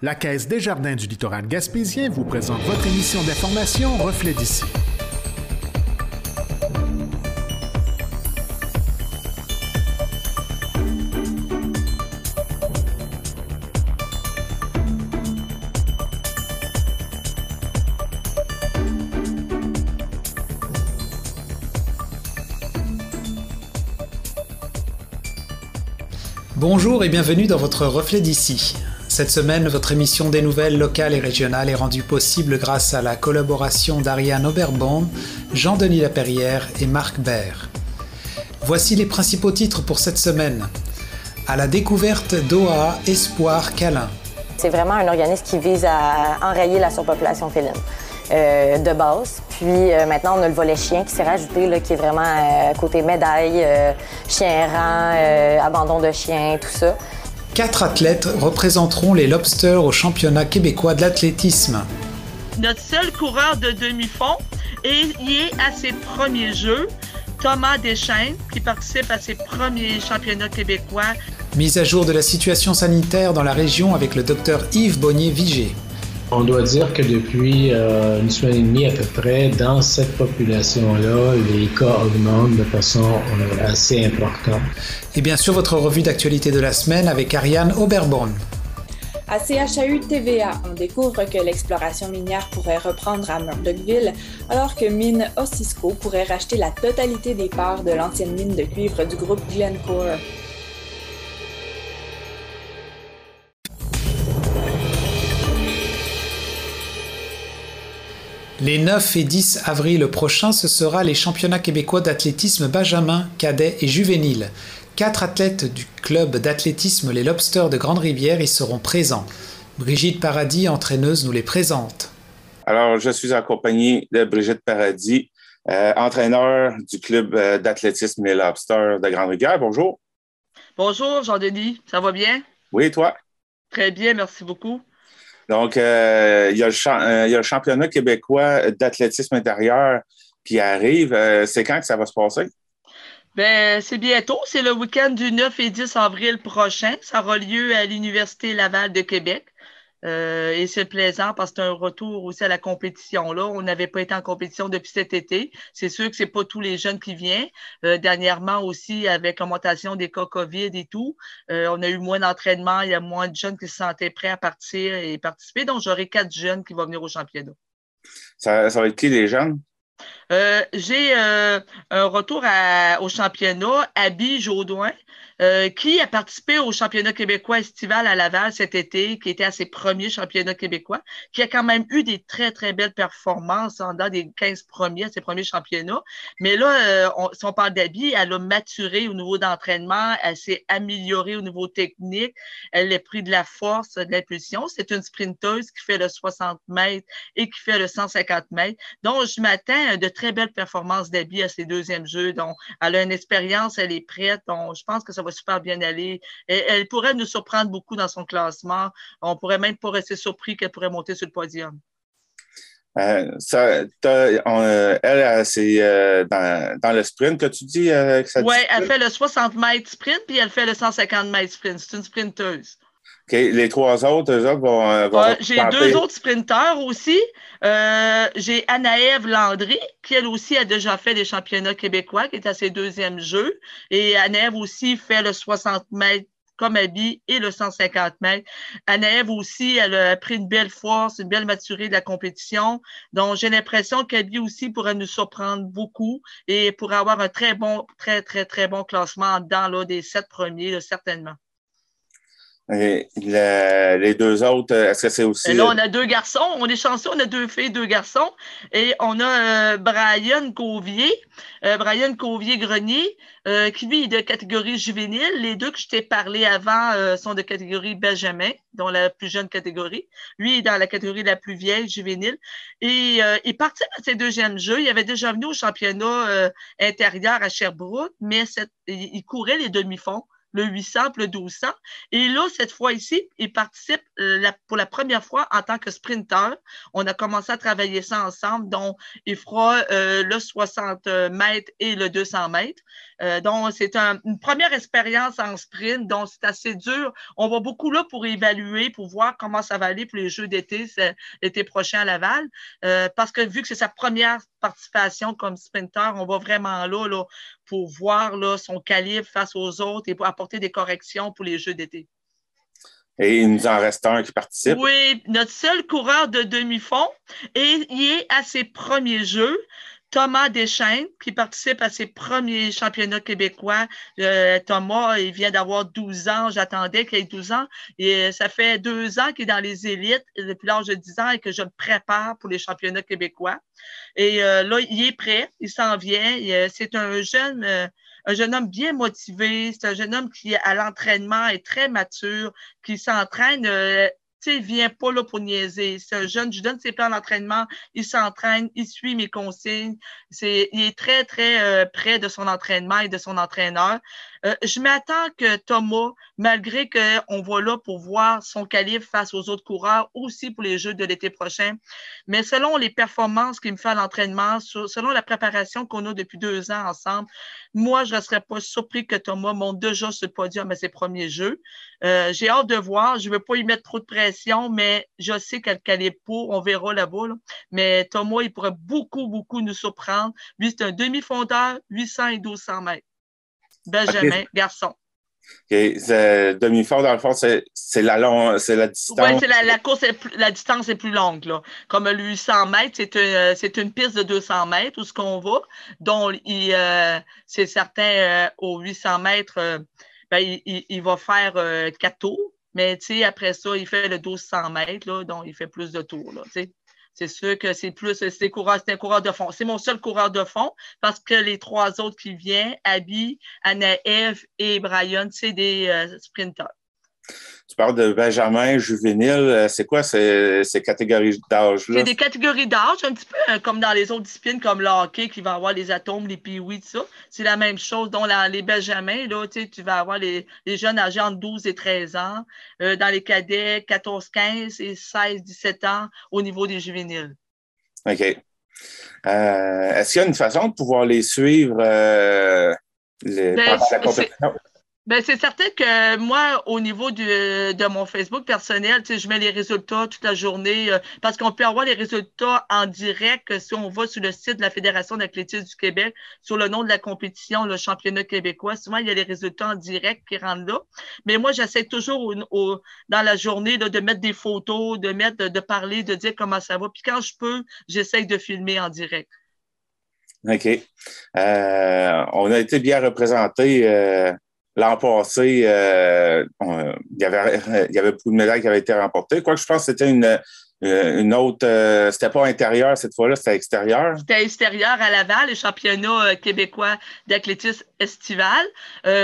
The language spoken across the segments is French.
La Caisse des Jardins du littoral gaspésien vous présente votre émission d'information Reflet d'ici. Bonjour et bienvenue dans votre Reflet d'ici. Cette semaine, votre émission des nouvelles locales et régionales est rendue possible grâce à la collaboration d'Ariane Oberbaum, Jean-Denis Laperrière et Marc Baird. Voici les principaux titres pour cette semaine. À la découverte d'OA Espoir Câlin. C'est vraiment un organisme qui vise à enrayer la surpopulation féline. Euh, de base. Puis euh, maintenant, on a le volet chien qui s'est rajouté, qui est vraiment euh, côté médaille, chien errant, abandon de chien, tout ça. Quatre athlètes représenteront les Lobsters au championnat québécois de l'athlétisme. Notre seul coureur de demi-fond est, est à ses premiers jeux, Thomas Deschaines, qui participe à ses premiers championnats québécois. Mise à jour de la situation sanitaire dans la région avec le docteur Yves Bonnier-Vigé. On doit dire que depuis euh, une semaine et demie à peu près, dans cette population-là, les cas augmentent de façon euh, assez importante. Et bien sûr, votre revue d'actualité de la semaine avec Ariane Oberborn. À CHAU TVA, on découvre que l'exploration minière pourrait reprendre à Murdochville, alors que Mine Osisco pourrait racheter la totalité des parts de l'ancienne mine de cuivre du groupe Glencore. Les 9 et 10 avril prochains, ce sera les championnats québécois d'athlétisme benjamin, cadet et juvénile. Quatre athlètes du club d'athlétisme Les Lobsters de Grande-Rivière y seront présents. Brigitte Paradis, entraîneuse, nous les présente. Alors, je suis accompagné de Brigitte Paradis, euh, entraîneur du club euh, d'athlétisme Les Lobsters de Grande-Rivière. Bonjour. Bonjour, Jean-Denis. Ça va bien? Oui, toi? Très bien, merci beaucoup. Donc, euh, il, y a le championnat québécois d'athlétisme intérieur qui arrive. Euh, c'est quand que ça va se passer? Ben, c'est bientôt. C'est le week-end du 9 et 10 avril prochain. Ça aura lieu à l'Université Laval de Québec. Euh, et c'est plaisant parce que c'est un retour aussi à la compétition. Là, on n'avait pas été en compétition depuis cet été. C'est sûr que c'est pas tous les jeunes qui viennent. Euh, dernièrement aussi, avec l'augmentation des cas COVID et tout, euh, on a eu moins d'entraînement. Il y a moins de jeunes qui se sentaient prêts à partir et participer. Donc, j'aurai quatre jeunes qui vont venir au championnat. Ça, ça va être qui les jeunes? J'ai un retour au championnat, Abby Jaudoin, euh, qui a participé au championnat québécois estival à Laval cet été, qui était à ses premiers championnats québécois, qui a quand même eu des très, très belles performances dans des 15 premiers, à ses premiers championnats. Mais là, on, si on parle d'Abby, elle a maturé au niveau d'entraînement, elle s'est améliorée au niveau technique, elle a pris de la force, de l'impulsion. C'est une sprinteuse qui fait le 60 mètres et qui fait le 150 mètres. Donc, je m'attends de très belles performances d'Abby à ses deuxièmes jeux. Donc, elle a une expérience, elle est prête. Donc, je pense que ça va super bien aller. elle pourrait nous surprendre beaucoup dans son classement. On pourrait même pas rester surpris qu'elle pourrait monter sur le podium. Euh, ça, euh, elle, c'est euh, dans, le sprint que tu dis Oui, elle fait le 60 mètres sprint, puis elle fait le 150 mètres sprint. C'est une sprinteuse. Les trois autres, eux autres vont. Euh, j'ai deux autres sprinteurs aussi. Euh, j'ai Anaëve Landry, qui elle aussi a déjà fait les championnats québécois, qui est à ses deuxièmes jeux. Et Anaëve aussi fait le 60 mètres comme Abby et le 150 mètres. Anaëve aussi, elle a pris une belle force, une belle maturité de la compétition. Donc, j'ai l'impression qu'Abby aussi pourrait nous surprendre beaucoup et pourrait avoir un très bon, très, très, très bon classement dans là, des sept premiers, certainement. Et les deux autres, est-ce que c'est aussi. là, on a deux garçons. On est chanceux, on a deux filles, deux garçons. Et on a euh, Brian Covier, euh, Brian Covier-Grenier, euh, qui lui est de catégorie juvénile. Les deux que je t'ai parlé avant sont de catégorie Benjamin, dont la plus jeune catégorie. Lui est dans la catégorie la plus vieille, juvénile. Et il partit à ses deuxièmes jeux. Il avait déjà venu au championnat intérieur à Sherbrooke, mais il courait les demi-fonds le 800 le 1200. Et là, cette fois-ci, il participe euh, pour la première fois en tant que sprinter. On a commencé à travailler ça ensemble, donc il fera euh, le 60 mètres et le 200 mètres. Euh, donc, c'est une première expérience en sprint, donc c'est assez dur. On va beaucoup là pour évaluer, pour voir comment ça va aller pour les Jeux d'été, l'été prochain à Laval, parce que vu que c'est sa première participation comme sprinter, on va vraiment là, là pour voir là, son calibre face aux autres et pour apporter des corrections pour les Jeux d'été. Et il nous en reste un qui participe. Oui, notre seul coureur de demi-fond, et il est à ses premiers Jeux. Thomas Deschaines, qui participe à ses premiers championnats québécois. Euh, Thomas, il vient d'avoir 12 ans. J'attendais qu'il ait 12 ans. Et ça fait deux ans qu'il est dans les élites depuis l'âge de 10 ans et que je le prépare pour les championnats québécois. Et euh, là, il est prêt. Il s'en vient. C'est un jeune, euh, un jeune homme bien motivé. C'est un jeune homme qui, à l'entraînement, est très mature, qui s'entraîne tu sais, il vient pas là pour niaiser. C'est un jeune, je donne ses plans d'entraînement, il s'entraîne, il suit mes consignes. C'est, il est très, très euh, près de son entraînement et de son entraîneur. Euh, je m'attends que Thomas, malgré qu'on va là pour voir son calibre face aux autres coureurs, aussi pour les Jeux de l'été prochain, mais selon les performances qu'il me fait à l'entraînement, selon la préparation qu'on a depuis deux ans ensemble, moi, je ne serais pas surpris que Thomas monte déjà sur le podium à ses premiers Jeux. Euh, j'ai hâte de voir. Je ne veux pas y mettre trop de pression, mais je sais quel calibre pour. On verra là-bas. Mais Thomas, il pourrait beaucoup, beaucoup nous surprendre. Lui, c'est un demi-fondeur, 800 et 1200 mètres. Benjamin, garçon. Demi-fond, dans le fond, c'est la, c'est la distance. Oui, la, la, course, la distance est plus longue. Là. Comme le 800 mètres, c'est une, c'est une piste de 200 mètres où ce qu'on va. dont euh, c'est certain, euh, au 800 mètres, euh, ben, il, il, va faire quatre tours. Mais après ça, il fait le 1200 mètres, là, donc il fait plus de tours. Là, c'est sûr que c'est plus, c'est un coureur de fond. C'est mon seul coureur de fond parce que les trois autres qui viennent, Abby, Anaëv et Brian, c'est des euh, sprinteurs. Tu parles de Benjamin juvénile. Euh, c'est quoi ces, catégories d'âge-là? C'est des catégories d'âge, un petit peu euh, comme dans les autres disciplines, comme le hockey, qui va avoir les atomes, les piouis, tout ça. C'est la même chose. Dans les Benjamins, là, tu vas avoir les, jeunes âgés entre 12 et 13 ans. Euh, dans les cadets, 14, 15 et 16, 17 ans au niveau des juvéniles. OK. Est-ce qu'il y a une façon de pouvoir les suivre les, ben, pendant la compétition? Ben, c'est certain que moi, au niveau de mon Facebook personnel, je mets les résultats toute la journée euh, parce qu'on peut avoir les résultats en direct si on va sur le site de la Fédération d'athlétisme du Québec, sur le nom de la compétition, le championnat québécois. Souvent, il y a les résultats en direct qui rentrent là. Mais moi, j'essaie toujours dans la journée de mettre des photos, de mettre, de, parler, de dire comment ça va. Puis quand je peux, j'essaie de filmer en direct. OK. Euh, on a été bien représentés. L'an passé, euh, il, y avait, il y avait beaucoup de médailles qui avaient été remportées. Quoi que je pense que c'était une, euh, une autre, euh, c'était pas intérieur cette fois-là, c'était extérieur. C'était extérieur à Laval, le championnat québécois d'athlétisme estival.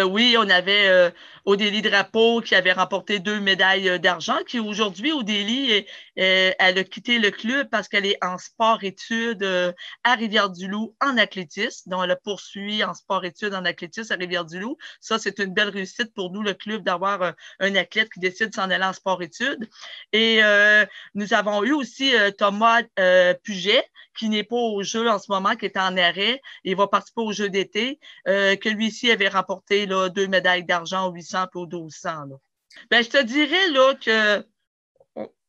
oui, on avait Odélie Drapeau qui avait remporté deux médailles d'argent, qui aujourd'hui, Odélie, elle a quitté le club parce qu'elle est en sport-études euh, à Rivière-du-Loup en athlétisme. Donc, elle a poursuivi en sport-études en athlétisme à Rivière-du-Loup. Ça, c'est une belle réussite pour nous, le club, d'avoir euh, un athlète qui décide de s'en aller en sport-études. Et euh, nous avons eu aussi Thomas Puget, qui n'est pas au jeu en ce moment, qui est en arrêt. Il va participer au jeu d'été, que lui-ci avait remporté là, deux médailles d'argent au 800 et au 1200. Là. Ben, je te dirais là, que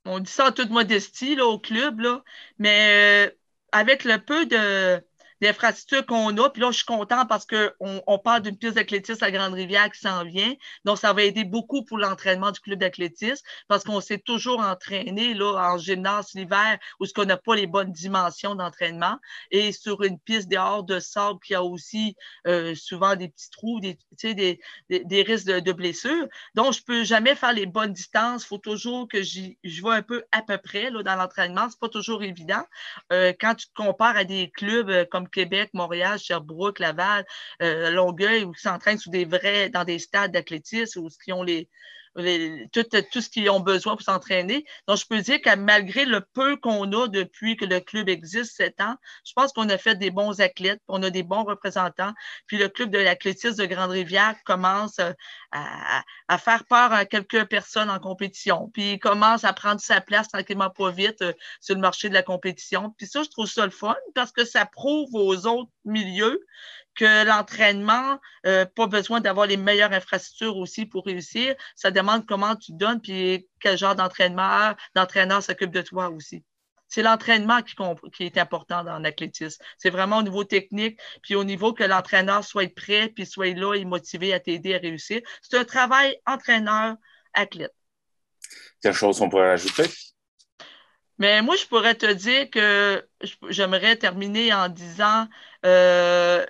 on dit ça en toute modestie là, au club, là, mais euh, avec le peu de, d'infrastructures qu'on a. Puis là, je suis content parce qu'on on parle d'une piste d'athlétisme à Grande-Rivière qui s'en vient. Donc, ça va aider beaucoup pour l'entraînement du club d'athlétisme parce qu'on s'est toujours entraîné là, en gymnase l'hiver où ce qu'on n'a pas les bonnes dimensions d'entraînement et sur une piste dehors de sable qui a aussi euh, souvent des petits trous, des, des, des, risques de, blessures. Donc, je peux jamais faire les bonnes distances. Il faut toujours que je vois un peu à peu près là, dans l'entraînement. C'est pas toujours évident. Euh, quand tu te compares à des clubs euh, Québec, Montréal, Sherbrooke, Laval, euh, Longueuil, où ils s'entraînent sous des vrais, dans des stades d'athlétisme, où ils ont les, tout, tout, ce qu'ils ont besoin pour s'entraîner. Donc, je peux dire que malgré le peu qu'on a depuis que le club existe, sept ans, je pense qu'on a fait des bons athlètes, on a des bons représentants. Puis le club de l'athlétisme de Grande-Rivière commence euh, à, à, faire peur à quelques personnes en compétition. Puis il commence à prendre sa place tranquillement pas vite euh, sur le marché de la compétition. Puis ça, je trouve ça le fun parce que ça prouve aux autres milieux que l'entraînement, euh, pas besoin d'avoir les meilleures infrastructures aussi pour réussir. Ça demande comment tu donnes, puis quel genre d'entraînement, d'entraîneur s'occupe de toi aussi. C'est l'entraînement qui, qui, est important dans l'athlétisme. C'est vraiment au niveau technique, puis au niveau que l'entraîneur soit prêt, puis soit là et motivé à t'aider à réussir. C'est un travail entraîneur-athlète. Quelle chose on pourrait ajouter? Mais moi, je pourrais te dire que j'aimerais terminer en disant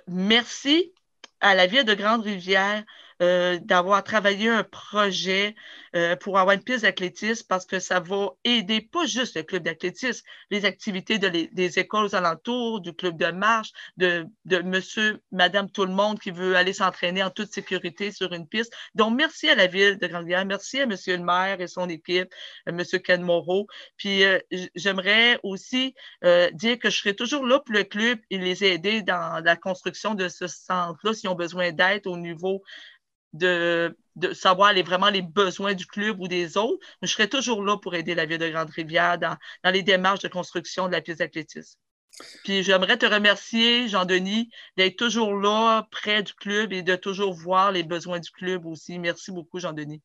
merci à la ville de Grande-Rivière euh, d'avoir travaillé un projet euh, pour avoir une piste d'athlétisme parce que ça va aider pas juste le club d'athlétisme, les activités de des écoles aux alentours, du club de marche, de, de monsieur, madame, tout le monde qui veut aller s'entraîner en toute sécurité sur une piste. Donc, merci à la ville de Grande-Rivière, merci à monsieur le maire et son équipe, euh, monsieur Ken Moreau. Puis, j'aimerais aussi dire que je serai toujours là pour le club et les aider dans la construction de ce centre-là s'ils ont besoin d'aide au niveau de, savoir les, vraiment les besoins du club ou des autres. je serai toujours là pour aider la ville de Grande-Rivière dans, les démarches de construction de la piste d'athlétisme. Puis j'aimerais te remercier, Jean-Denis, d'être toujours là, près du club et de toujours voir les besoins du club aussi. Merci beaucoup, Jean-Denis.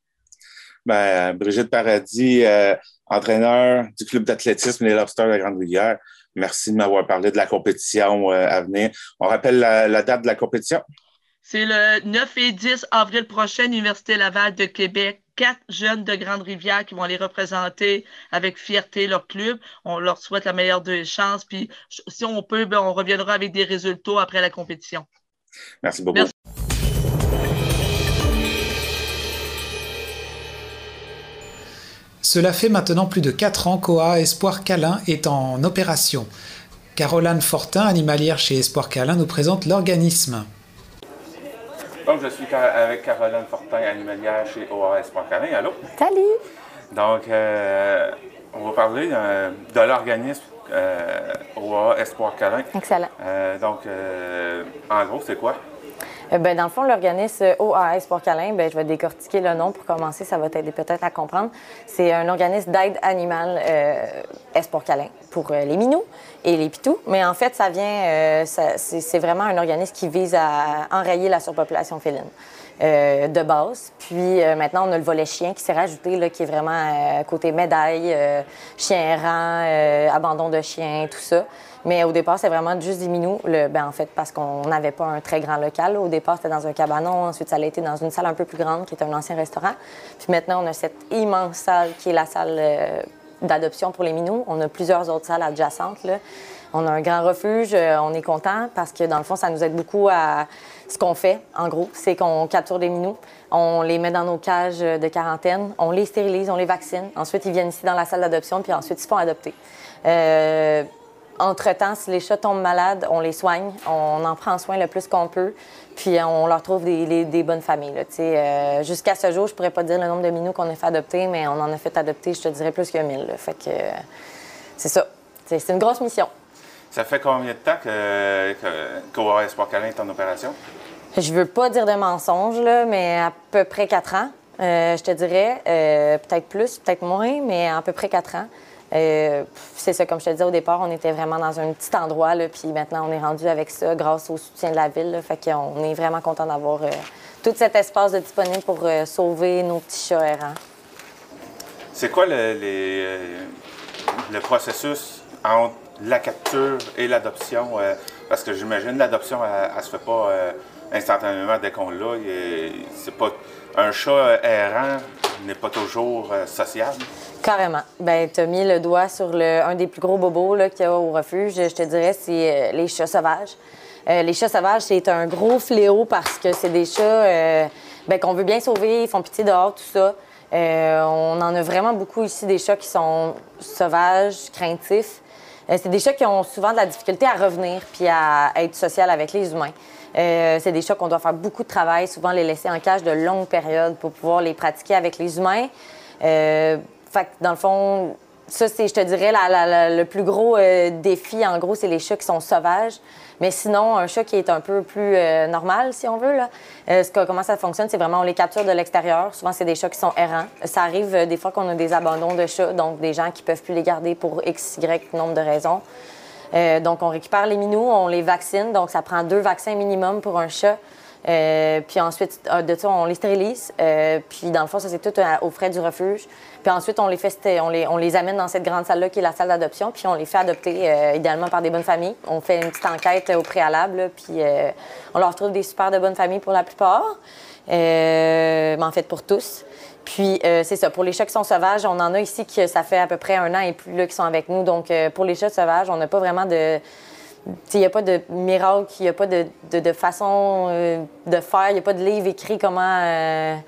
Ben, Brigitte Paradis, euh, entraîneur du club d'athlétisme Les Lobsters de Grande-Rivière. Merci de m'avoir parlé de la compétition euh, à venir. On rappelle la date de la compétition? C'est le 9 et 10 avril prochain, Université Laval de Québec. Quatre jeunes de Grande-Rivière qui vont les représenter avec fierté leur club. On leur souhaite la meilleure des chances. Puis, si on peut, ben, on reviendra avec des résultats après la compétition. Merci beaucoup. Cela fait maintenant plus de quatre ans qu'OA Espoir Câlin est en opération. Caroline Fortin, animalière chez Espoir Câlin, nous présente l'organisme. Donc, je suis avec Caroline Fortin, animalière chez OAS.Câlin. Allô? Salut! Donc, euh, on va parler euh, de l'organisme euh, OA Espoir Câlin. Excellent. Euh, donc, en gros, c'est quoi? Ben, dans le fond, l'organisme OAS Espoir Câlin, ben, je vais décortiquer le nom pour commencer, ça va t'aider peut-être à comprendre. C'est un organisme d'aide animale Espoir Câlin pour les minous et les pitous. Mais en fait, ça vient, euh, c'est vraiment un organisme qui vise à enrayer la surpopulation féline. Euh, de base. Puis euh, maintenant, on a le volet chien qui s'est rajouté, qui est vraiment côté médaille, chien errant, abandon de chien, tout ça. Mais au départ, c'est vraiment juste des minous. Ben, en fait, parce qu'on n'avait pas un très grand local. Au départ, c'était dans un cabanon. Ensuite, ça a été dans une salle un peu plus grande, qui est un ancien restaurant. Puis maintenant, on a cette immense salle qui est la salle d'adoption pour les minous. On a plusieurs autres salles adjacentes. On a un grand refuge. Euh, on est content parce que, dans le fond, ça nous aide beaucoup à ce qu'on fait, en gros. C'est qu'on capture des minous, on les met dans nos cages de quarantaine, on les stérilise, on les vaccine. Ensuite, ils viennent ici dans la salle d'adoption, puis ensuite, ils se font adopter. Euh, entre-temps, si les chats tombent malades, on les soigne, on en prend soin le plus qu'on peut, puis on leur trouve des, bonnes familles. Euh, jusqu'à ce jour, je pourrais pas dire le nombre de minous qu'on a fait adopter, mais on en a fait adopter, je te dirais, plus que 1000. Fait que c'est ça. C'est une grosse mission. Ça fait combien de temps que, que Espoir Câlin est en opération? Je veux pas dire de mensonges, là, mais à peu près quatre ans, euh, je te dirais. Euh, peut-être plus, peut-être moins, mais à peu près quatre ans. Euh, c'est ça, comme je te disais au départ, on était vraiment dans un petit endroit, là, puis maintenant on est rendu avec ça grâce au soutien de la ville. Là, fait qu'on est vraiment content d'avoir euh, tout cet espace disponible pour euh, sauver nos petits chats errants. C'est quoi le, le processus entre la capture et l'adoption? parce que j'imagine l'adoption, elle, ne se fait pas instantanément dès qu'on l'a. C'est pas un chat errant n'est pas toujours sociable. Carrément. Ben, tu as mis le doigt sur le, un des plus gros bobos qu'il y a au refuge. Je te dirais, c'est euh, les chats sauvages. Euh, les chats sauvages, c'est un gros fléau parce que c'est des chats euh, ben, qu'on veut bien sauver, ils font pitié dehors, tout ça. on en a vraiment beaucoup ici, des chats qui sont sauvages, craintifs. c'est des chats qui ont souvent de la difficulté à revenir puis à être social avec les humains. C'est des chats qu'on doit faire beaucoup de travail, souvent les laisser en cage de longues périodes pour pouvoir les pratiquer avec les humains. fait que dans le fond, ça, c'est, je te dirais, le plus gros défi, en gros, c'est les chats qui sont sauvages. Mais sinon, un chat qui est un peu plus euh, normal, si on veut, là, euh, comment ça fonctionne, c'est vraiment on les capture de l'extérieur. Souvent, c'est des chats qui sont errants. Ça arrive euh, des fois qu'on a des abandons de chats, donc des gens qui peuvent plus les garder pour x, y nombre de raisons. Donc, on récupère les minous, on les vaccine. Donc, ça prend deux vaccins minimum pour un chat. puis ensuite, de ça, on les stérilise. puis dans le fond, ça, c'est tout aux frais du refuge. Puis ensuite, on les, fait, on les, amène dans cette grande salle-là qui est la salle d'adoption, puis on les fait adopter euh, idéalement par des bonnes familles. On fait une petite enquête au préalable, puis euh, on leur trouve des super de bonnes familles pour la plupart, euh, mais en fait pour tous. Puis c'est ça, pour les chats qui sont sauvages, on en a ici qui ça fait à peu près un an et plus là, qui sont avec nous. Donc pour les chats sauvages, on n'a pas vraiment de... Il n'y a pas de miracle, il n'y a pas de, façon de faire, il n'y a pas de livre écrit comment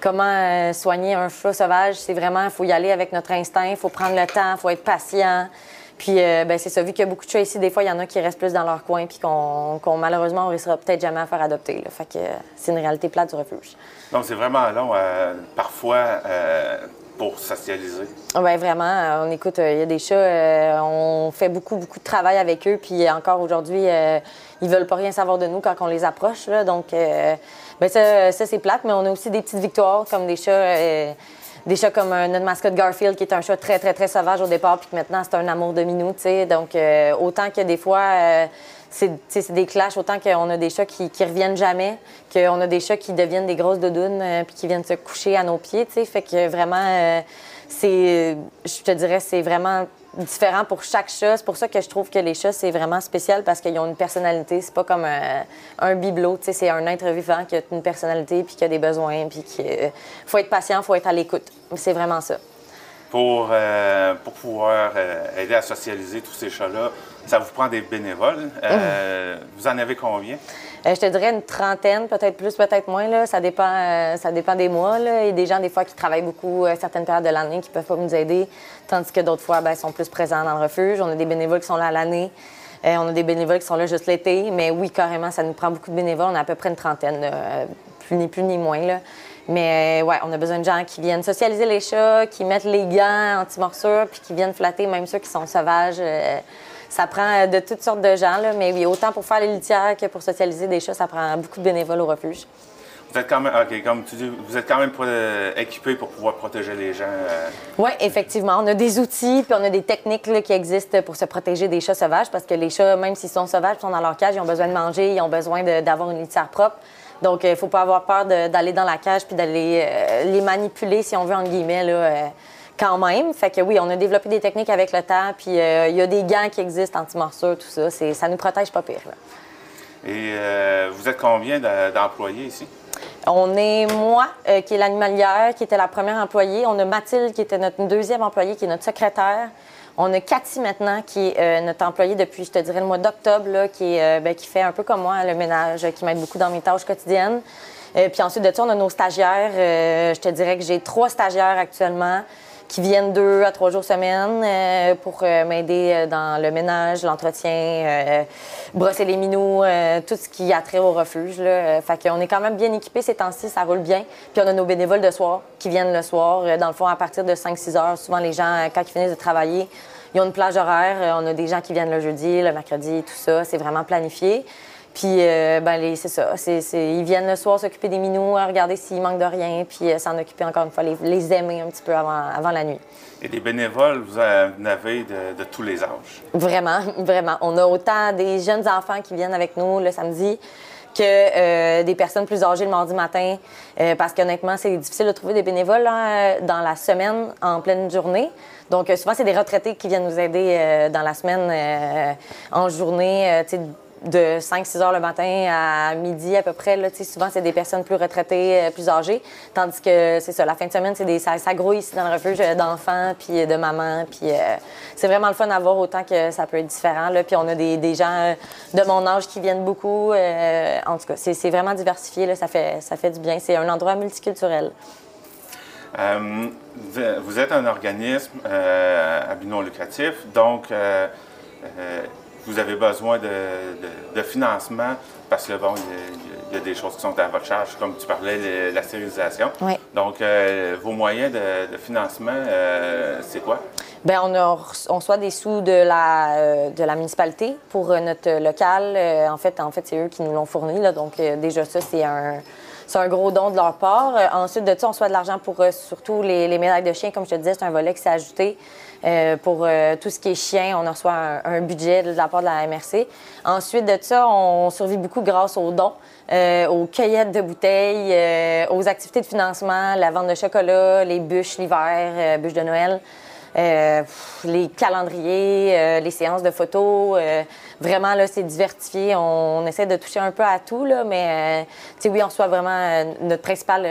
comment euh, soigner un chat sauvage, c'est vraiment, il faut y aller avec notre instinct, il faut prendre le temps, il faut être patient. Puis, euh, ben, c'est ça, vu qu'il y a beaucoup de chats ici, des fois, il y en a qui restent plus dans leur coin, puis qu'on, malheureusement, on ne réussira peut-être jamais à faire adopter. Fait que c'est une réalité plate du refuge. Donc, c'est vraiment long, euh, parfois, pour socialiser. Oui, vraiment. On écoute, il y a des chats, on fait beaucoup, beaucoup de travail avec eux, puis encore aujourd'hui, ils veulent pas rien savoir de nous quand on les approche. donc, Bien, ça, ça c'est plate, mais on a aussi des petites victoires, comme des chats. Euh, des chats comme notre mascotte Garfield, qui est un chat très, très, très sauvage au départ, puis que maintenant, c'est un amour de minou, tu sais. Donc, euh, autant que des fois, euh, c'est des clashs, autant qu'on a des chats qui, reviennent jamais, qu'on a des chats qui deviennent des grosses doudounes, puis qui viennent se coucher à nos pieds, tu sais. Fait que vraiment, c'est, je te dirais, c'est vraiment différent pour chaque chat. C'est pour ça que je trouve que les chats, c'est vraiment spécial parce qu'ils ont une personnalité. C'est pas comme un, un bibelot. C'est un être vivant qui a une personnalité puis qui a des besoins. Puis qu'il faut être patient, il faut être à l'écoute. C'est vraiment ça. Pour, euh, pour pouvoir euh, aider à socialiser tous ces chats-là, ça vous prend des bénévoles. Euh, mmh. Vous en avez combien? Je te dirais une trentaine, peut-être plus, peut-être moins. Là. Ça, dépend, ça dépend des mois. Il y a des gens, des fois, qui travaillent beaucoup certaines périodes de l'année qui ne peuvent pas nous aider, tandis que d'autres fois, ben, sont plus présents dans le refuge. On a des bénévoles qui sont là à l'année. on a des bénévoles qui sont là juste l'été. Mais oui, carrément, ça nous prend beaucoup de bénévoles. On a à peu près une trentaine, plus ni plus ni moins. Mais ouais, on a besoin de gens qui viennent socialiser les chats, qui mettent les gants anti-morsure, puis qui viennent flatter même ceux qui sont sauvages ça prend de toutes sortes de gens, là, mais oui, autant pour faire les litières que pour socialiser des chats, ça prend beaucoup de bénévoles au refuge. Vous êtes quand même, OK, comme tu dis, vous êtes quand même euh, équipé pour pouvoir protéger les gens. Euh. Oui, effectivement. On a des outils puis on a des techniques qui existent pour se protéger des chats sauvages parce que les chats, même s'ils sont sauvages, sont dans leur cage, ils ont besoin de manger, ils ont besoin d'avoir une litière propre. Donc, il ne faut pas avoir peur d'aller dans la cage puis d'aller euh, les manipuler, si on veut, en guillemets, là, quand même. Fait que oui, on a développé des techniques avec le temps, puis euh, il y a des gants qui existent anti-morsure, tout ça. Ça nous protège pas pire. Et euh, vous êtes combien d'employés ici? On est moi, euh, qui est l'animalière, qui était la première employée. On a Mathilde, qui était notre deuxième employée, qui est notre secrétaire. On a Cathy maintenant, qui est notre employée depuis, je te dirais, le mois d'octobre, qui, ben, qui fait un peu comme moi le ménage, qui m'aide beaucoup dans mes tâches quotidiennes. puis ensuite de ça, on a nos stagiaires. je te dirais que j'ai trois stagiaires actuellement qui viennent deux à trois jours semaine euh, pour euh, m'aider euh, dans le ménage, l'entretien, brosser les minous, tout ce qui a trait au refuge. Là. Fait qu'on est quand même bien équipés ces temps-ci, ça roule bien. Puis on a nos bénévoles de soir qui viennent le soir, dans le fond, à partir de 5-6 heures. Souvent, les gens, quand ils finissent de travailler, ils ont une plage horaire. On a des gens qui viennent le jeudi, le mercredi, tout ça. C'est vraiment planifié. Puis, euh, ben, c'est ça. ils viennent le soir s'occuper des minous, regarder s'il manque de rien, puis euh, s'en occuper encore une fois, les, aimer un petit peu avant, la nuit. Et des bénévoles, vous en avez de, tous les âges? Vraiment, vraiment. On a autant des jeunes enfants qui viennent avec nous le samedi que euh, des personnes plus âgées le mardi matin, parce qu'honnêtement, c'est difficile de trouver des bénévoles dans la semaine en pleine journée. Donc, souvent, c'est des retraités qui viennent nous aider dans la semaine en journée de 5-6 heures le matin à midi à peu près. Là, souvent, c'est des personnes plus retraitées, euh, plus âgées. Tandis que c'est ça, la fin de semaine, c'est des, ça, grouille ici dans le refuge d'enfants puis de mamans. Puis euh, c'est vraiment le fun à voir autant que ça peut être différent. Puis on a des, des gens de mon âge qui viennent beaucoup. Euh, en tout cas, c'est vraiment diversifié. Là. Ça, fait, ça fait du bien. C'est un endroit multiculturel. vous êtes un organisme à but non lucratif, donc vous avez besoin de, de, financement parce que bon, il y, a, des choses qui sont à votre charge, comme tu parlais, la stérilisation. Oui. Donc, vos moyens de, financement, c'est quoi? Bien, on, a, on reçoit des sous de la, de la municipalité pour notre local. en fait, en fait c'est eux qui nous l'ont fourni. Là, donc, déjà, ça, c'est un, c'est un gros don de leur part. Euh, ensuite de ça, on reçoit de l'argent pour euh, surtout les, médailles de chiens. Comme je te disais, c'est un volet qui s'est ajouté. Euh, pour tout ce qui est chien, on reçoit un, budget de la part de la MRC. Ensuite de ça, on survit beaucoup grâce aux dons, aux cueillettes de bouteilles, aux activités de financement, la vente de chocolat, les bûches l'hiver, bûches de Noël. Euh, les calendriers, euh, les séances de photos. Euh, vraiment, là, c'est diversifié. On, essaie de toucher un peu à tout, là, mais oui, on soit vraiment notre principal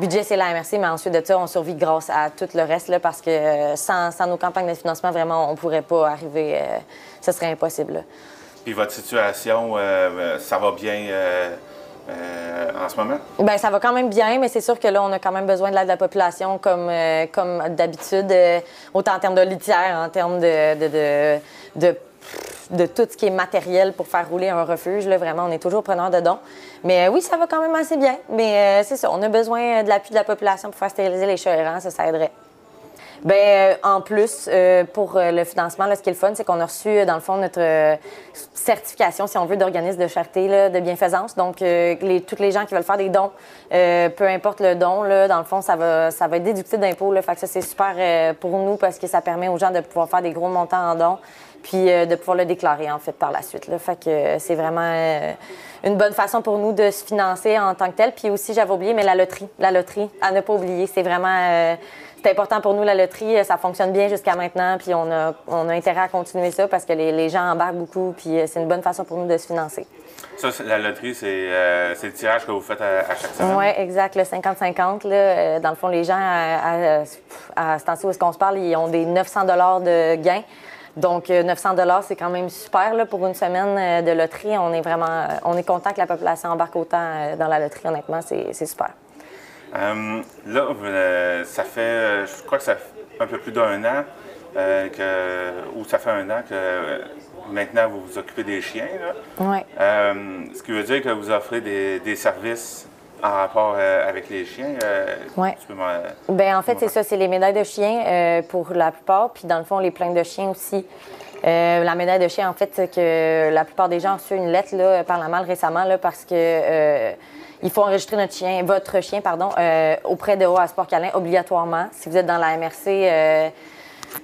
budget, c'est la MRC, mais ensuite de ça, on survit grâce à tout le reste, là, parce que sans, nos campagnes de financement, vraiment, on ne pourrait pas arriver. ce serait impossible. Puis votre situation, ça va bien euh, en ce moment? Bien, ça va quand même bien, mais c'est sûr que là, on a quand même besoin de l'aide de la population comme, euh, comme d'habitude, euh, autant en termes de litière, en termes de, de, tout ce qui est matériel pour faire rouler un refuge. Là, vraiment, on est toujours preneur de dons. Mais oui, ça va quand même assez bien. Mais c'est ça, on a besoin de l'appui de la population pour faire stériliser les chats errants, ça, ça aiderait. Bien, euh, en plus, euh, pour euh, le financement, là, ce qui est le fun, c'est qu'on a reçu, dans le fond, notre certification, si on veut, d'organisme de charité, de bienfaisance. Donc, les, toutes les gens qui veulent faire des dons, peu importe le don, là, dans le fond, ça va, ça va être déductible d'impôts. Fait ça, c'est super pour nous parce que ça permet aux gens de pouvoir faire des gros montants en dons puis de pouvoir le déclarer, en fait, par la suite. Là. Fait que c'est vraiment une bonne façon pour nous de se financer en tant que tel. Puis aussi, j'avais oublié, mais la loterie, la loterie, à ne pas oublier, c'est vraiment c'est important pour nous, la loterie. Ça fonctionne bien jusqu'à maintenant, puis on a, on a intérêt à continuer ça parce que les, gens embarquent beaucoup, puis euh, c'est une bonne façon pour nous de se financer. Ça, la loterie, euh, c'est le tirage que vous faites à, chaque semaine? Oui, exact. Le 50-50. Euh, dans le fond, les gens, à, à, ce temps-ci où on se parle, ils ont des 900 de gains. Donc, 900 c'est quand même super là, pour une semaine de loterie. On est vraiment on est content que la population embarque autant dans la loterie, honnêtement. C'est super. Euh, là, euh, ça fait, euh, je crois que ça fait un peu plus d'un an, que, ou ça fait un an que maintenant vous vous occupez des chiens. Oui. ce qui veut dire que vous offrez des, services en rapport avec les chiens. oui. Ben, en fait, c'est ça, c'est les médailles de chiens pour la plupart, puis dans le fond, les plaintes de chiens aussi. la médaille de chien, en fait, c'est que la plupart des gens ont reçu une lettre là, par la malle récemment là, parce que il faut enregistrer notre chien, votre chien, pardon, euh, auprès de OA Sport Câlin obligatoirement si vous êtes dans la MRC euh,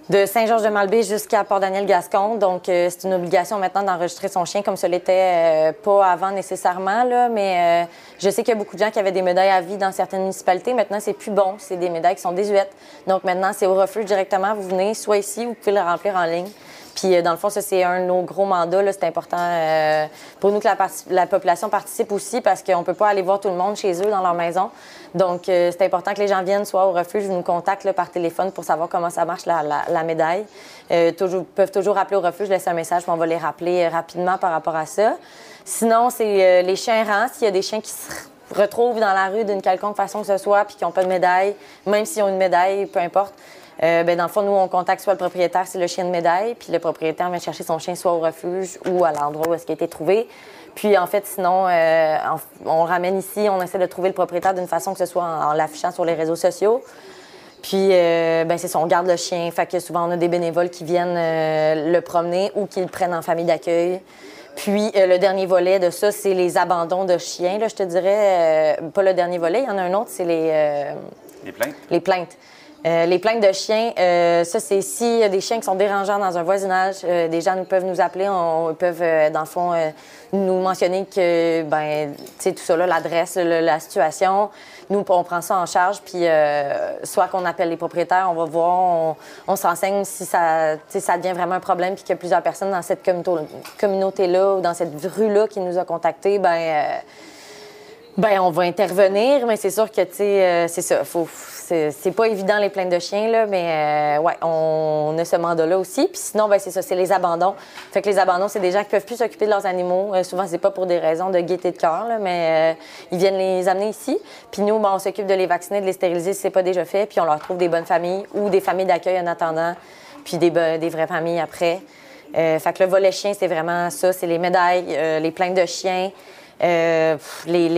de Saint-Georges-de-Malbaie jusqu'à Port-Daniel-Gascon. Donc, euh, c'est une obligation maintenant d'enregistrer son chien comme ce l'était pas avant nécessairement, là, mais je sais qu'il y a beaucoup de gens qui avaient des médailles à vie dans certaines municipalités. Maintenant, c'est plus bon. C'est des médailles qui sont désuètes. Donc, maintenant, c'est au refuge directement. Vous venez, soit ici, vous pouvez le remplir en ligne. Puis, euh, dans le fond, ça, c'est un de nos gros mandats. C'est important euh, pour nous que la, population participe aussi parce qu'on ne peut pas aller voir tout le monde chez eux dans leur maison. Donc, euh, c'est important que les gens viennent soit au refuge ou nous contactent par téléphone pour savoir comment ça marche la, médaille. Ils peuvent toujours appeler au refuge, laisser un message, puis on va les rappeler rapidement par rapport à ça. Sinon, c'est les chiens errants. S'il y a des chiens qui se retrouvent dans la rue d'une quelconque façon que ce soit, puis qui n'ont pas de médaille, même s'ils ont une médaille, peu importe, euh, ben, dans le fond, nous, on contacte soit le propriétaire, c'est le chien de médaille, puis le propriétaire vient chercher son chien soit au refuge ou à l'endroit où est-ce qu'il a été trouvé. Puis, en fait, sinon, euh, on, ramène ici, on essaie de trouver le propriétaire d'une façon que ce soit en, l'affichant sur les réseaux sociaux. Puis, euh, ben, c'est ça, on garde le chien. Fait que souvent, on a des bénévoles qui viennent le promener ou qui le prennent en famille d'accueil. Puis, le dernier volet de ça, c'est les abandons de chiens. Là, je te dirais, pas le dernier volet, il y en a un autre, c'est les... les plaintes? Les plaintes. Euh, les plaintes de chiens, euh, ça, c'est s'il y a des chiens qui sont dérangeants dans un voisinage, euh, des gens nous peuvent nous appeler, on, ils peuvent, dans le fond, nous mentionner que, ben, tu tout ça, l'adresse, la situation. Nous, on prend ça en charge, puis soit qu'on appelle les propriétaires, on va voir, on, s'enseigne si ça, devient vraiment un problème, puis qu'il y a plusieurs personnes dans cette communauté-là ou dans cette rue-là qui nous a contactés, ben ben, on va intervenir, mais c'est sûr que, tu sais, c'est ça. Faut, c'est pas évident les plaintes de chiens, là, mais euh, ouais, on, a ce mandat-là aussi. Puis sinon, ben, c'est ça, c'est les abandons. Fait que les abandons, c'est des gens qui peuvent plus s'occuper de leurs animaux. Euh, souvent, c'est pas pour des raisons de gaieté de cœur, mais euh, ils viennent les amener ici. Puis nous, ben, on s'occupe de les vacciner, de les stériliser si c'est pas déjà fait. Puis on leur trouve des bonnes familles ou des familles d'accueil en attendant, puis des, des vraies familles après. fait que le volet chien, c'est vraiment ça. C'est les médailles, les plaintes de chiens, les,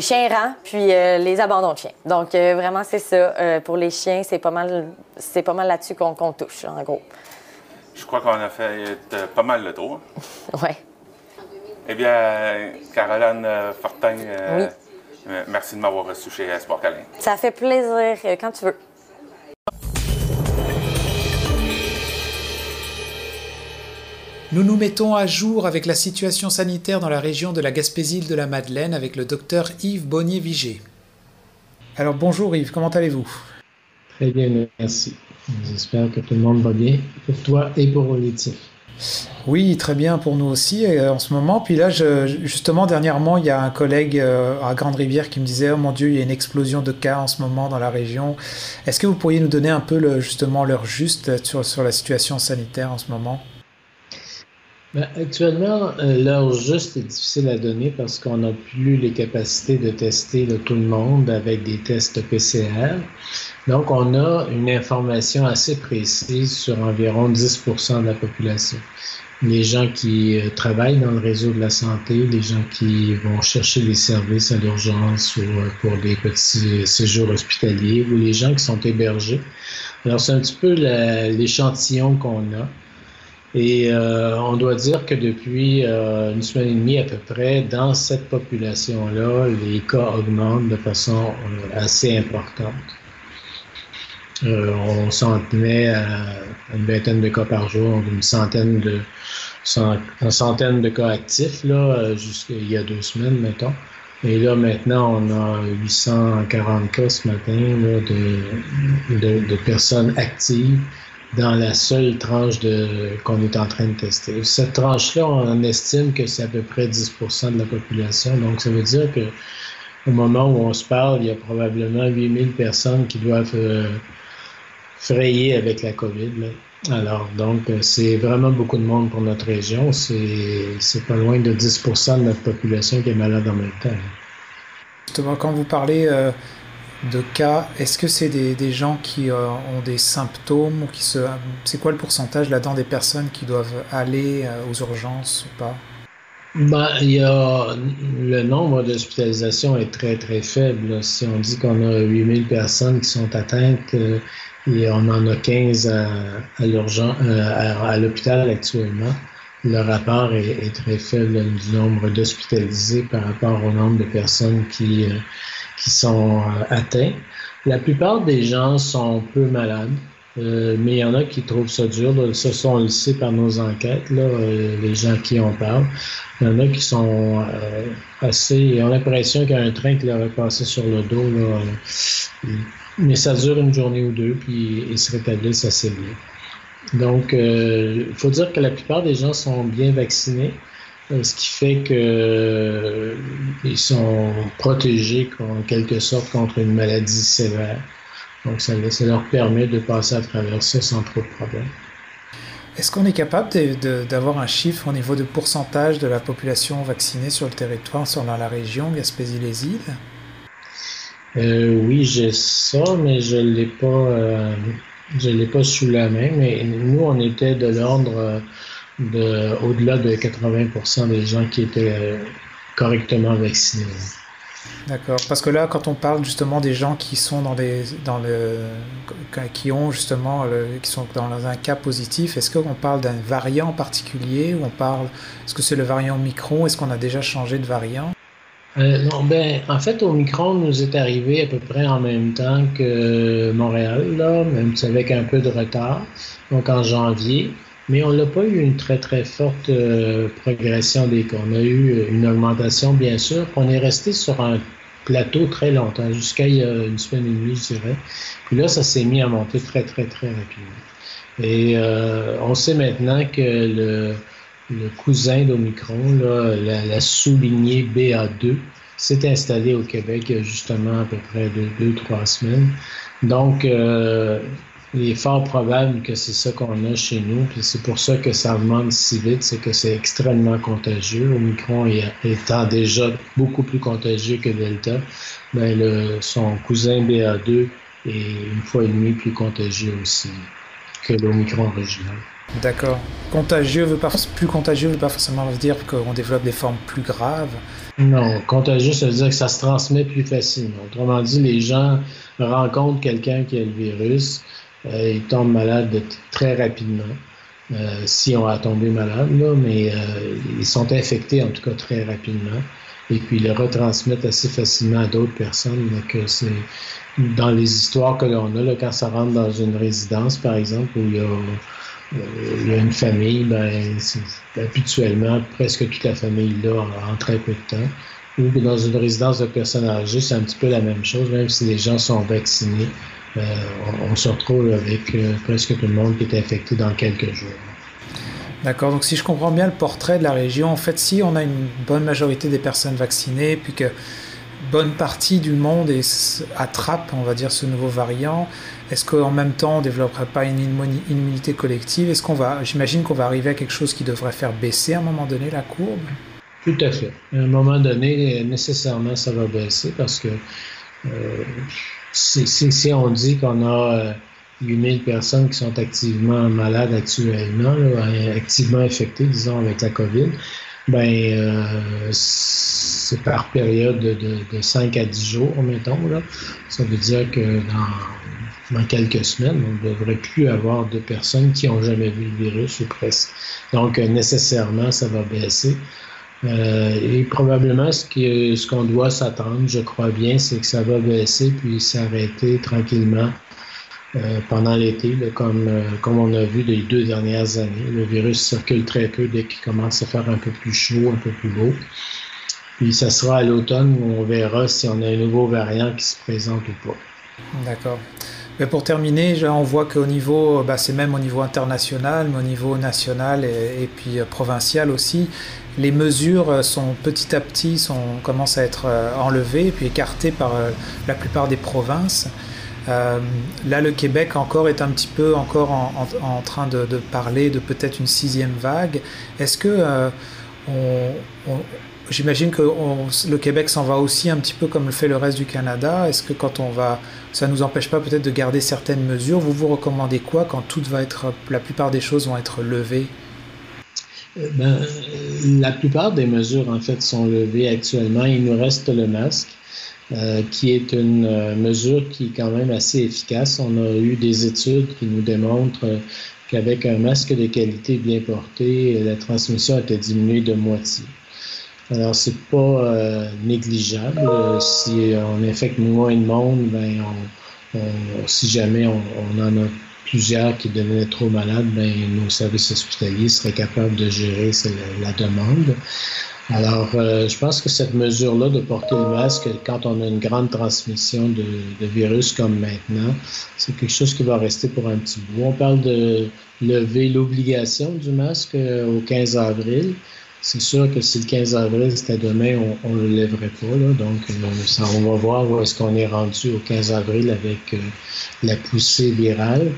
chiens errants, puis les abandons de chiens. Donc, vraiment, c'est ça. pour les chiens, c'est pas mal, c'est pas mal là-dessus qu'on touche, en gros. Je crois qu'on a fait pas mal le tour. oui. Eh bien, Caroline Fortin, merci de m'avoir reçu chez Sport Câlin. Ça fait plaisir, quand tu veux. Nous nous mettons à jour avec la situation sanitaire dans la région de la Gaspésie de la Madeleine avec le docteur Yves Bonnier-Vigé. Alors bonjour Yves, comment allez-vous? Très bien, merci. J'espère que tout le monde va bien pour toi et pour Olivier. Oui, très bien pour nous aussi euh, en ce moment. Puis là, justement, dernièrement, il y a un collègue euh, à Grande-Rivière qui me disait Oh mon Dieu, il y a une explosion de cas en ce moment dans la région. Est-ce que vous pourriez nous donner un peu le, justement l'heure juste sur, sur la situation sanitaire en ce moment? Ben, actuellement, euh, l'heure juste est difficile à donner parce qu'on n'a plus les capacités de tester tout le monde avec des tests PCR. Donc, on a une information assez précise sur environ 10% de la population. Les gens qui euh, travaillent dans le réseau de la santé, les gens qui vont chercher des services à l'urgence ou euh, pour des petits séjours hospitaliers ou les gens qui sont hébergés. Alors, c'est un petit peu l'échantillon qu'on a. Et euh, on doit dire que depuis euh, une semaine et demie à peu près, dans cette population-là, les cas augmentent de façon euh, assez importante. on s'en tenait à une vingtaine de cas par jour, une centaine de, une centaine de cas actifs là, jusqu'il y a deux semaines, mettons. Et là, maintenant, on a 840 cas ce matin de, de, de personnes actives dans la seule tranche qu'on est en train de tester. Cette tranche-là, on estime que c'est à peu près 10% de la population. Donc, ça veut dire que au moment où on se parle, il y a probablement 8000 personnes qui doivent euh, frayer avec la COVID. Alors, donc, c'est vraiment beaucoup de monde pour notre région. C'est, c'est pas loin de 10% de notre population qui est malade en même temps. Justement, quand vous parlez euh, de cas, est-ce que c'est des, gens qui euh, ont des symptômes ou qui se... C'est quoi le pourcentage là-dedans des personnes qui doivent aller euh, aux urgences ou pas? Ben, il y a, le nombre d'hospitalisations est très très faible. Si on dit qu'on a 8000 personnes qui sont atteintes euh, et on en a 15 à, à, à, l'hôpital actuellement, le rapport est, très faible du nombre d'hospitalisés par rapport au nombre de personnes qui, qui sont euh, atteints. La plupart des gens sont peu malades, euh, mais il y en a qui trouvent ça dur. Ce sont le sait par nos enquêtes, là, euh, les gens qui en parlent. Il y en a qui sont assez... Ils ont l'impression qu'il y a un train qui leur est passé sur le dos. Là, mais ça dure une journée ou deux, puis ils se rétablissent assez bien. Donc, il faut dire que la plupart des gens sont bien vaccinés. Euh, ce qui fait qu'ils euh, sont protégés en quelque sorte contre une maladie sévère. Donc ça, leur permet de passer à travers ça sans trop de problèmes. Est-ce qu'on est capable d'avoir un chiffre au niveau de pourcentage de la population vaccinée sur le territoire, sur la région Gaspésie-les-Îles euh, Oui, j'ai ça, mais je ne l'ai pas, je l'ai pas sous la main. Mais nous, on était de l'ordre de, au-delà de 80 des gens qui étaient euh, correctement vaccinés. D'accord. Parce que là, quand on parle justement des gens qui sont dans des, dans le, qui ont justement, qui sont dans un cas positif, est-ce qu'on parle d'un variant particulier ou on parle, est-ce que c'est le variant Micron Est-ce qu'on a déjà changé de variant? Euh, non, ben, en fait, Omicron nous est arrivé à peu près en même temps que Montréal, là, même avec un peu de retard, donc en janvier. Mais on n'a pas eu une très, très forte euh, progression des cas. On a eu euh, une augmentation, bien sûr. On est resté sur un plateau très longtemps, jusqu'à il y a une semaine et demie, je dirais. Puis là, ça s'est mis à monter très, très, très rapidement. Et euh, on sait maintenant que le, le cousin d'Omicron, la, la soulignée BA2, s'est installé au Québec justement à peu près deux, deux trois semaines. Donc, euh, il est fort probable que c'est ça qu'on a chez nous, puis c'est pour ça que ça augmente si vite, c'est que c'est extrêmement contagieux. Omicron étant déjà beaucoup plus contagieux que Delta, ben le, son cousin BA2 est une fois et demie plus contagieux aussi. que l'Omicron original. D'accord. Contagieux veut pas, plus contagieux veut pas forcément dire qu'on développe des formes plus graves. Non, contagieux, ça veut dire que ça se transmet plus facilement. Autrement dit, les gens rencontrent quelqu'un qui a le virus, euh, ils tombent malades très rapidement. Euh, si on a tombé malade, là, mais euh, ils sont infectés en tout cas très rapidement et puis ils le retransmettent assez facilement à d'autres personnes. Donc, c'est dans les histoires que l'on a, là, quand ça rentre dans une résidence, par exemple, où il y a, une famille, ben, habituellement, presque toute la famille là en, très peu de temps. Ou dans une résidence de personnes âgées, c'est un petit peu la même chose, même si les gens sont vaccinés. Euh, on, se retrouve avec euh, presque tout le monde qui est infecté dans quelques jours. D'accord, donc si je comprends bien le portrait de la région, en fait, si on a une bonne majorité des personnes vaccinées, puis que bonne partie du monde attrape, on va dire, ce nouveau variant, est-ce qu'en même temps, on ne développerait pas une immunité collective? Est-ce qu'on va, j'imagine qu'on va arriver à quelque chose qui devrait faire baisser à un moment donné la courbe? Tout à fait. À un moment donné, nécessairement, ça va baisser parce que euh, si, on dit qu'on a 8000 euh, personnes qui sont activement malades actuellement, activement infectées, disons, avec la COVID, ben euh, c'est par période de, de, 5 à 10 jours, mettons. Là. Ça veut dire que dans, dans quelques semaines, on ne devrait plus avoir de personnes qui n'ont jamais vu le virus ou presque. Donc, nécessairement, ça va baisser. Euh, et probablement, ce qu'on ce qu'on doit s'attendre, je crois bien, c'est que ça va baisser puis s'arrêter tranquillement euh, pendant l'été, comme, euh, comme on a vu les deux dernières années. Le virus circule très peu dès qu'il commence à faire un peu plus chaud, un peu plus beau. Puis ça sera à l'automne où on verra si on a un nouveau variant qui se présente ou pas. D'accord. Pour terminer, on voit qu'au niveau, bah, c'est même au niveau international, mais au niveau national et, puis provincial aussi, les mesures euh, sont petit à petit sont, commencent à être euh, enlevées puis écartées par euh, la plupart des provinces. là, le Québec encore est un petit peu encore en, train de, parler de peut-être une sixième vague. Est-ce que J'imagine que le Québec s'en va aussi un petit peu comme le fait le reste du Canada. Est-ce que quand on va, ça nous empêche pas peut-être de garder certaines mesures? Vous vous recommandez quoi quand tout va être, la plupart des choses vont être levées? Ben, la plupart des mesures, en fait, sont levées actuellement. Il nous reste le masque, euh, qui est une euh, mesure qui est quand même assez efficace. On a eu des études qui nous démontrent qu'avec un masque de qualité bien porté, la transmission a été diminuée de moitié. Alors, c'est pas euh, négligeable. Si on infecte moins de monde, ben, si jamais on, on en a plusieurs qui devenaient trop malades, ben, nos services hospitaliers seraient capables de gérer la, demande. Alors, euh, je pense que cette mesure-là de porter le masque quand on a une grande transmission de, virus comme maintenant, c'est quelque chose qui va rester pour un petit bout. On parle de lever l'obligation du masque euh, au 15 avril. C'est sûr que si le 15 avril c'était demain, on ne le lèverait pas. Donc, euh, on va voir où est-ce qu'on est rendu au 15 avril avec la poussée virale.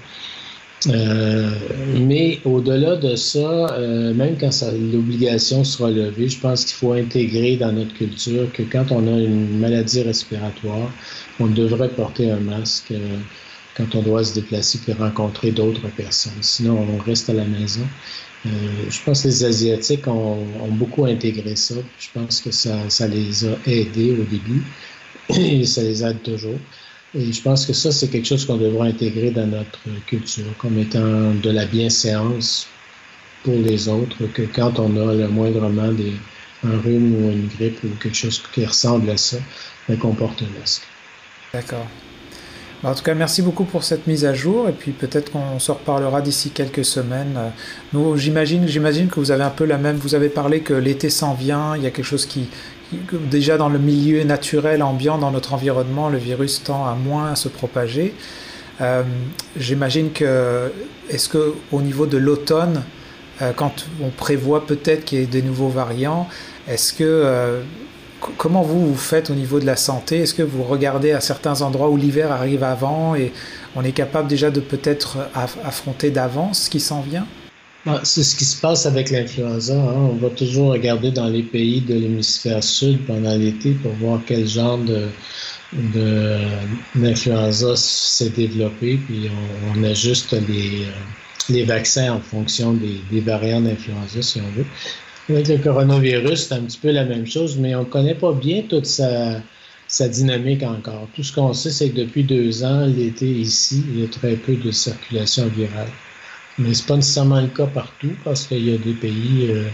Euh, mais au-delà de ça, euh, même quand l'obligation sera levée, je pense qu'il faut intégrer dans notre culture que quand on a une maladie respiratoire, on devrait porter un masque euh, quand on doit se déplacer et rencontrer d'autres personnes. Sinon, on reste à la maison. Je pense que les Asiatiques ont, beaucoup intégré ça. Je pense que ça, les a aidés au début et ça les aide toujours. Et je pense que ça, c'est quelque chose qu'on devrait intégrer dans notre culture comme étant de la bienséance pour les autres, que quand on a le moindrement des, un rhume ou une grippe ou quelque chose qui ressemble à ça, qu'on porte un masque. D'accord. En tout cas, merci beaucoup pour cette mise à jour et puis peut-être qu'on se reparlera d'ici quelques semaines. Nous, j'imagine, j'imagine que vous avez un peu la même. Vous avez parlé que l'été s'en vient. Il y a quelque chose qui, déjà dans le milieu naturel ambiant, dans notre environnement, le virus tend à moins se propager. Euh, j'imagine que, est-ce que au niveau de l'automne, euh, quand on prévoit peut-être qu'il y ait des nouveaux variants, est-ce que euh, comment vous vous faites au niveau de la santé? Est-ce que vous regardez à certains endroits où l'hiver arrive avant et on est capable déjà de peut-être affronter d'avance ce qui s'en vient? Ah, c'est ce qui se passe avec l'influenza. Hein. On va toujours regarder dans les pays de l'hémisphère sud pendant l'été pour voir quel genre de, d'influenza s'est développé, puis on, ajuste les, les, vaccins en fonction des, des variants d'influenza, si on veut. Le coronavirus, c'est un petit peu la même chose, mais on ne connaît pas bien toute sa, dynamique encore. Tout ce qu'on sait, c'est que depuis deux ans, l'été ici, il y a très peu de circulation virale. Mais ce n'est pas nécessairement le cas partout parce qu'il y a des pays euh,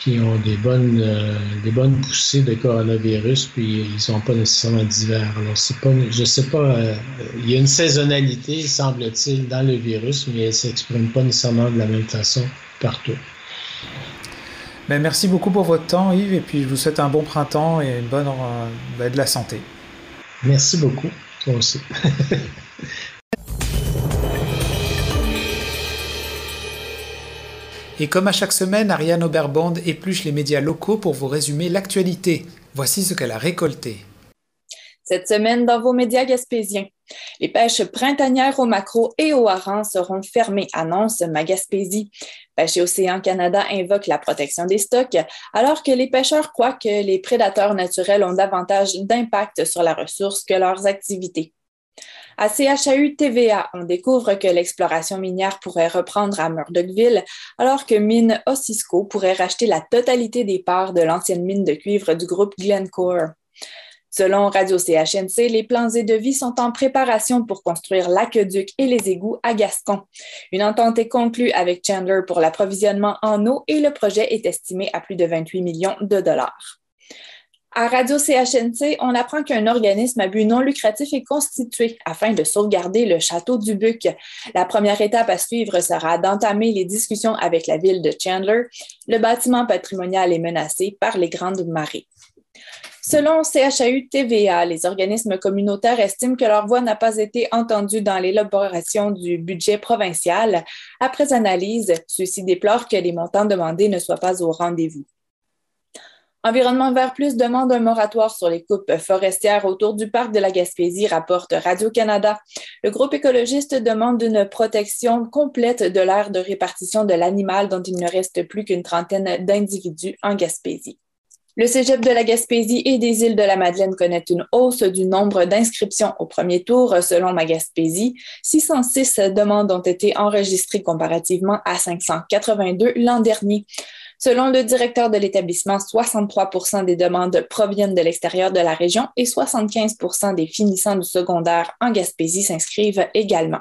qui ont des bonnes, euh, des bonnes poussées de coronavirus, puis ils ne sont pas nécessairement d'hiver. Alors, pas, je sais pas, euh, il y a une saisonnalité, semble-t-il, dans le virus, mais elle ne s'exprime pas nécessairement de la même façon partout. Ben, merci beaucoup pour votre temps, Yves, et puis je vous souhaite un bon printemps et une bonne, ben, de la santé. Merci beaucoup, toi aussi. Et comme à chaque semaine, Ariane Oberbond épluche les médias locaux pour vous résumer l'actualité. Voici ce qu'elle a récolté. Cette semaine, dans vos médias gaspésiens, les pêches printanières au macro et au hareng seront fermées, annonce Magaspésie. Pêche Océan Canada invoque la protection des stocks, alors que les pêcheurs croient que les prédateurs naturels ont davantage d'impact sur la ressource que leurs activités. À CHAU TVA, on découvre que l'exploration minière pourrait reprendre à Murdochville, alors que Mine Ossisco pourrait racheter la totalité des parts de l'ancienne mine de cuivre du groupe Glencore. Selon Radio CHNC, les plans et devis sont en préparation pour construire l'aqueduc et les égouts à Gascon. Une entente est conclue avec Chandler pour l'approvisionnement en eau et le projet est estimé à plus de 28 millions de dollars. À Radio CHNC, on apprend qu'un organisme à but non lucratif est constitué afin de sauvegarder le château du Buc. La première étape à suivre sera d'entamer les discussions avec la ville de Chandler. Le bâtiment patrimonial est menacé par les grandes marées. Selon CHAU TVA, les organismes communautaires estiment que leur voix n'a pas été entendue dans l'élaboration du budget provincial. Après analyse, ceux-ci déplorent que les montants demandés ne soient pas au rendez-vous. Environnement Vert Plus demande un moratoire sur les coupes forestières autour du parc de la Gaspésie, rapporte Radio-Canada. Le groupe écologiste demande une protection complète de l'aire de répartition de l'animal dont il ne reste plus qu'une trentaine d'individus en Gaspésie. Le cégep de la Gaspésie et des îles de la Madeleine connaît une hausse du nombre d'inscriptions au premier tour, selon ma Gaspésie. 606 demandes ont été enregistrées comparativement à 582 l'an dernier. Selon le directeur de l'établissement, 63% des demandes proviennent de l'extérieur de la région et 75% des finissants du secondaire en Gaspésie s'inscrivent également.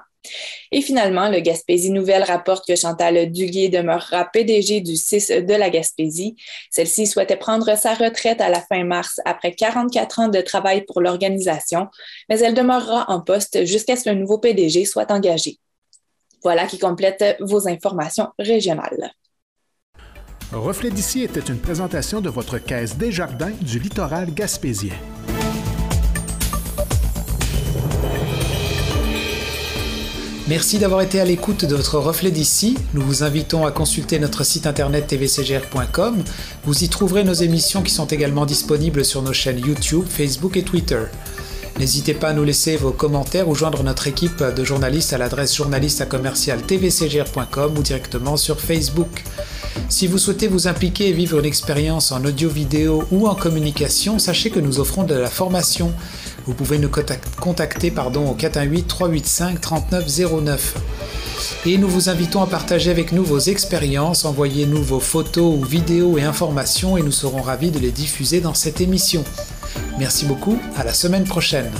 Et finalement, le Gaspésie Nouvelle rapporte que Chantal Duguay demeurera PDG du 6 de la Gaspésie. Celle-ci souhaitait prendre sa retraite à la fin mars après 44 ans de travail pour l'organisation, mais elle demeurera en poste jusqu'à ce le nouveau PDG soit engagé. Voilà qui complète vos informations régionales. Reflet d'ici était une présentation de votre caisse des jardins du littoral gaspésien. Merci d'avoir été à l'écoute de votre reflet d'ici. Nous vous invitons à consulter notre site internet tvcgr.com. Vous y trouverez nos émissions qui sont également disponibles sur nos chaînes YouTube, Facebook et Twitter. N'hésitez pas à nous laisser vos commentaires ou joindre notre équipe de journalistes à l'adresse journaliste à commercial tvcgr.com ou directement sur Facebook. Si vous souhaitez vous impliquer et vivre une expérience en audio-vidéo ou en communication, sachez que nous offrons de la formation. Vous pouvez nous contacter pardon, au 418-385-3909. Et nous vous invitons à partager avec nous vos expériences, envoyez-nous vos photos ou vidéos et informations et nous serons ravis de les diffuser dans cette émission. Merci beaucoup, à la semaine prochaine.